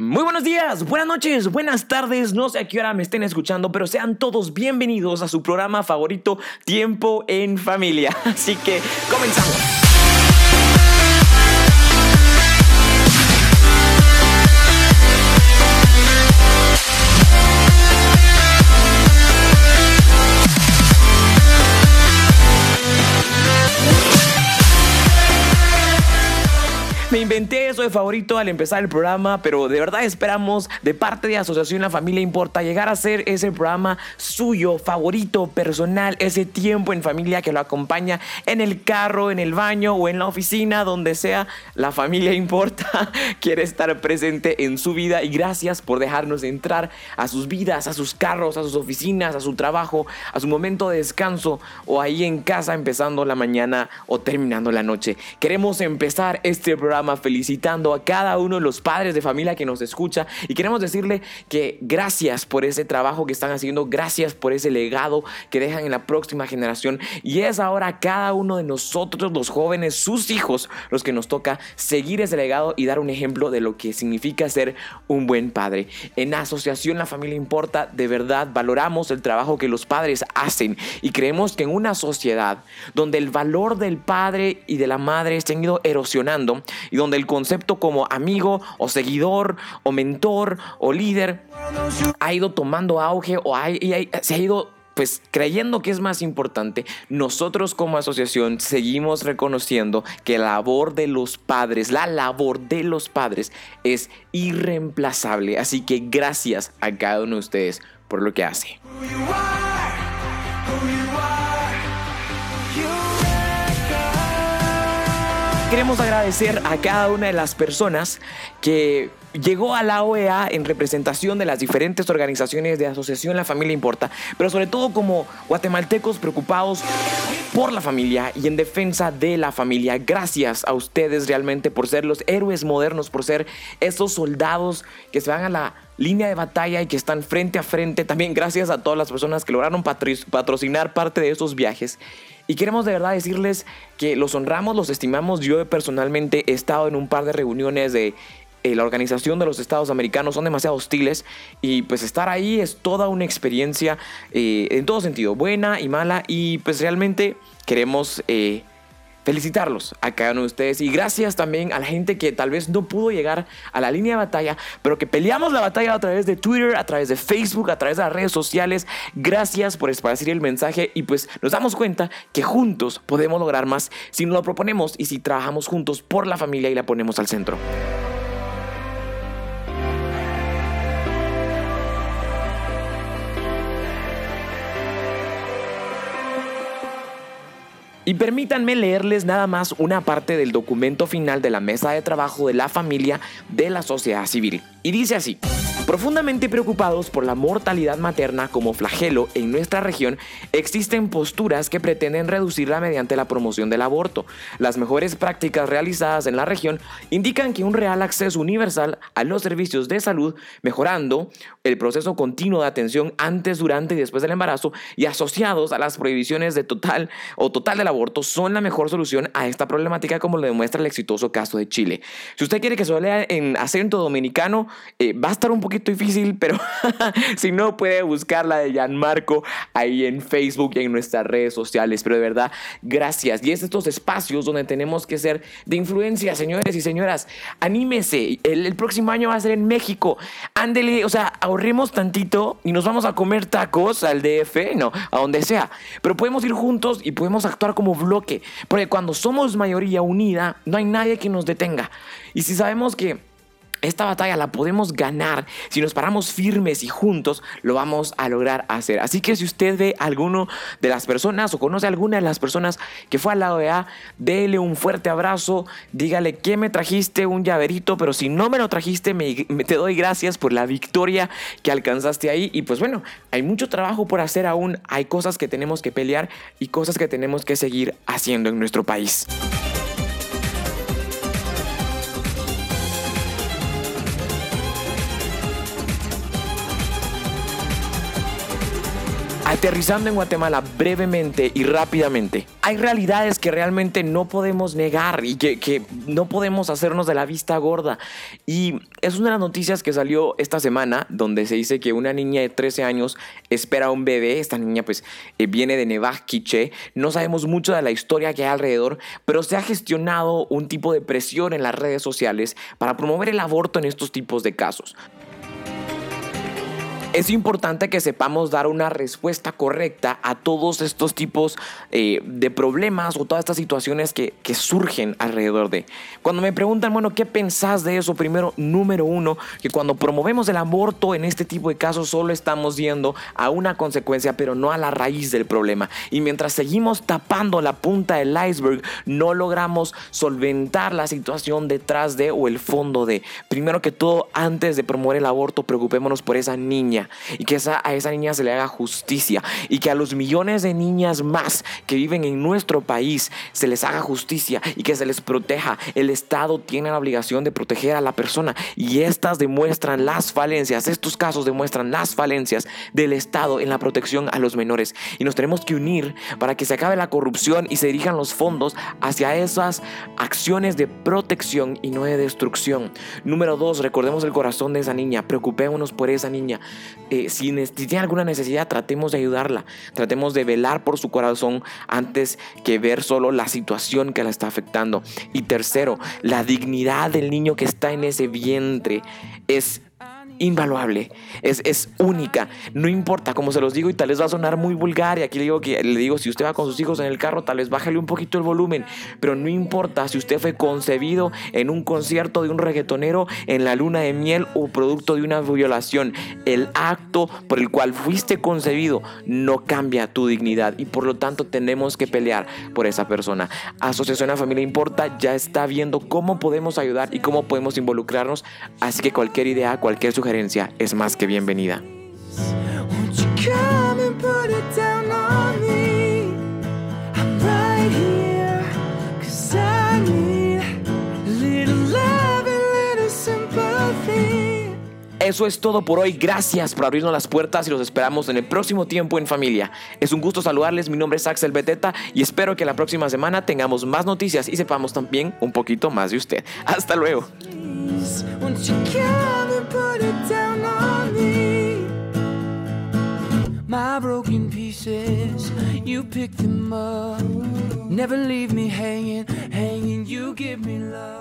Muy buenos días, buenas noches, buenas tardes, no sé a qué hora me estén escuchando, pero sean todos bienvenidos a su programa favorito, Tiempo en Familia. Así que comenzamos. De favorito al empezar el programa, pero de verdad esperamos de parte de Asociación La Familia Importa llegar a ser ese programa suyo, favorito, personal, ese tiempo en familia que lo acompaña en el carro, en el baño o en la oficina, donde sea. La familia importa, quiere estar presente en su vida y gracias por dejarnos entrar a sus vidas, a sus carros, a sus oficinas, a su trabajo, a su momento de descanso o ahí en casa empezando la mañana o terminando la noche. Queremos empezar este programa felicitando a cada uno de los padres de familia que nos escucha. Y queremos decirle que gracias por ese trabajo que están haciendo, gracias por ese legado que dejan en la próxima generación. Y es ahora cada uno de nosotros los jóvenes, sus hijos, los que nos toca seguir ese legado y dar un ejemplo de lo que significa ser un buen padre. En Asociación La Familia Importa, de verdad valoramos el trabajo que los padres hacen. Y creemos que en una sociedad donde el valor del padre y de la madre se han ido erosionando y donde el concepto como amigo o seguidor o mentor o líder ha ido tomando auge o se ha ido pues creyendo que es más importante, nosotros como asociación seguimos reconociendo que la labor de los padres, la labor de los padres es irreemplazable. Así que gracias a cada uno de ustedes por lo que hace. Queremos agradecer a cada una de las personas que llegó a la OEA en representación de las diferentes organizaciones de Asociación La Familia Importa, pero sobre todo como guatemaltecos preocupados por la familia y en defensa de la familia. Gracias a ustedes realmente por ser los héroes modernos, por ser esos soldados que se van a la línea de batalla y que están frente a frente. También gracias a todas las personas que lograron patrocinar parte de esos viajes. Y queremos de verdad decirles que los honramos, los estimamos. Yo personalmente he estado en un par de reuniones de eh, la organización de los Estados Americanos son demasiado hostiles y pues estar ahí es toda una experiencia eh, en todo sentido, buena y mala y pues realmente queremos eh, felicitarlos a cada uno de ustedes y gracias también a la gente que tal vez no pudo llegar a la línea de batalla, pero que peleamos la batalla a través de Twitter, a través de Facebook, a través de las redes sociales. Gracias por esparcir el mensaje y pues nos damos cuenta que juntos podemos lograr más si nos lo proponemos y si trabajamos juntos por la familia y la ponemos al centro. Y permítanme leerles nada más una parte del documento final de la mesa de trabajo de la familia de la sociedad civil. Y dice así. Profundamente preocupados por la mortalidad materna como flagelo en nuestra región, existen posturas que pretenden reducirla mediante la promoción del aborto. Las mejores prácticas realizadas en la región indican que un real acceso universal a los servicios de salud, mejorando el proceso continuo de atención antes, durante y después del embarazo y asociados a las prohibiciones de total o total del aborto son la mejor solución a esta problemática como lo demuestra el exitoso caso de Chile. Si usted quiere que se lea en acento dominicano, eh, va a estar un poquito difícil, pero si no puede buscar la de Marco ahí en Facebook y en nuestras redes sociales. Pero de verdad, gracias. Y es estos espacios donde tenemos que ser de influencia, señores y señoras. Anímese. El, el próximo año va a ser en México. Ándele, o sea, ahorremos tantito y nos vamos a comer tacos al DF, no, a donde sea. Pero podemos ir juntos y podemos actuar como bloque. Porque cuando somos mayoría unida, no hay nadie que nos detenga. Y si sabemos que esta batalla la podemos ganar si nos paramos firmes y juntos lo vamos a lograr hacer. Así que si usted ve a alguno de las personas o conoce a alguna de las personas que fue al lado de A, déle un fuerte abrazo, dígale que me trajiste un llaverito, pero si no me lo trajiste, me, te doy gracias por la victoria que alcanzaste ahí. Y pues bueno, hay mucho trabajo por hacer aún, hay cosas que tenemos que pelear y cosas que tenemos que seguir haciendo en nuestro país. Aterrizando en Guatemala brevemente y rápidamente, hay realidades que realmente no podemos negar y que, no podemos hacernos de la vista gorda. Y es una de las noticias que salió esta semana, donde se dice que una niña de 13 años espera un bebé. Esta niña pues eh, viene de Nevaj, Quiché. No sabemos mucho de la historia que hay alrededor, pero se ha gestionado un tipo de presión en las redes sociales para promover el aborto en estos tipos de casos. Es importante que sepamos dar una respuesta correcta a todos estos tipos eh, de problemas o todas estas situaciones que, que, surgen alrededor de. Cuando me preguntan, bueno, ¿qué pensás de eso? Primero, número uno, que cuando promovemos el aborto en este tipo de casos solo estamos yendo a una consecuencia, pero no a la raíz del problema. Y mientras seguimos tapando la punta del iceberg, no logramos solventar la situación detrás de o el fondo de. Primero que todo, antes de promover el aborto, preocupémonos por esa niña y que a esa niña se le haga justicia y que a los millones de niñas más que viven en nuestro país se les haga justicia y que se les proteja. El Estado tiene la obligación de proteger a la persona y estas demuestran las falencias, estos casos demuestran las falencias del Estado en la protección a los menores y nos tenemos que unir para que se acabe la corrupción y se dirijan los fondos hacia esas acciones de protección y no de destrucción. Número dos, recordemos el corazón de esa niña, preocupémonos por esa niña. Eh, si, tiene alguna necesidad, tratemos de ayudarla, tratemos de velar por su corazón antes que ver solo la situación que la está afectando. Y tercero, la dignidad del niño que está en ese vientre es invaluable, es, es única, no importa, como se los digo y tal vez va a sonar muy vulgar y aquí le digo que le digo si usted va con sus hijos en el carro, tal vez bájale un poquito el volumen, pero no importa si usted fue concebido en un concierto de un reggaetonero en la luna de miel o producto de una violación, el acto por el cual fuiste concebido no cambia tu dignidad y por lo tanto tenemos que pelear por esa persona. Asociación a Familia Importa ya está viendo cómo podemos ayudar y cómo podemos involucrarnos, así que cualquier idea, cualquier sugerencia es más que bienvenida. Eso es todo por hoy. Gracias por abrirnos las puertas y los esperamos en el próximo tiempo en familia. Es un gusto saludarles. Mi nombre es Axel Beteta y espero que la próxima semana tengamos más noticias y sepamos también un poquito más de usted. Hasta luego. Pieces, you pick them up. Never leave me hanging, hanging, you give me love.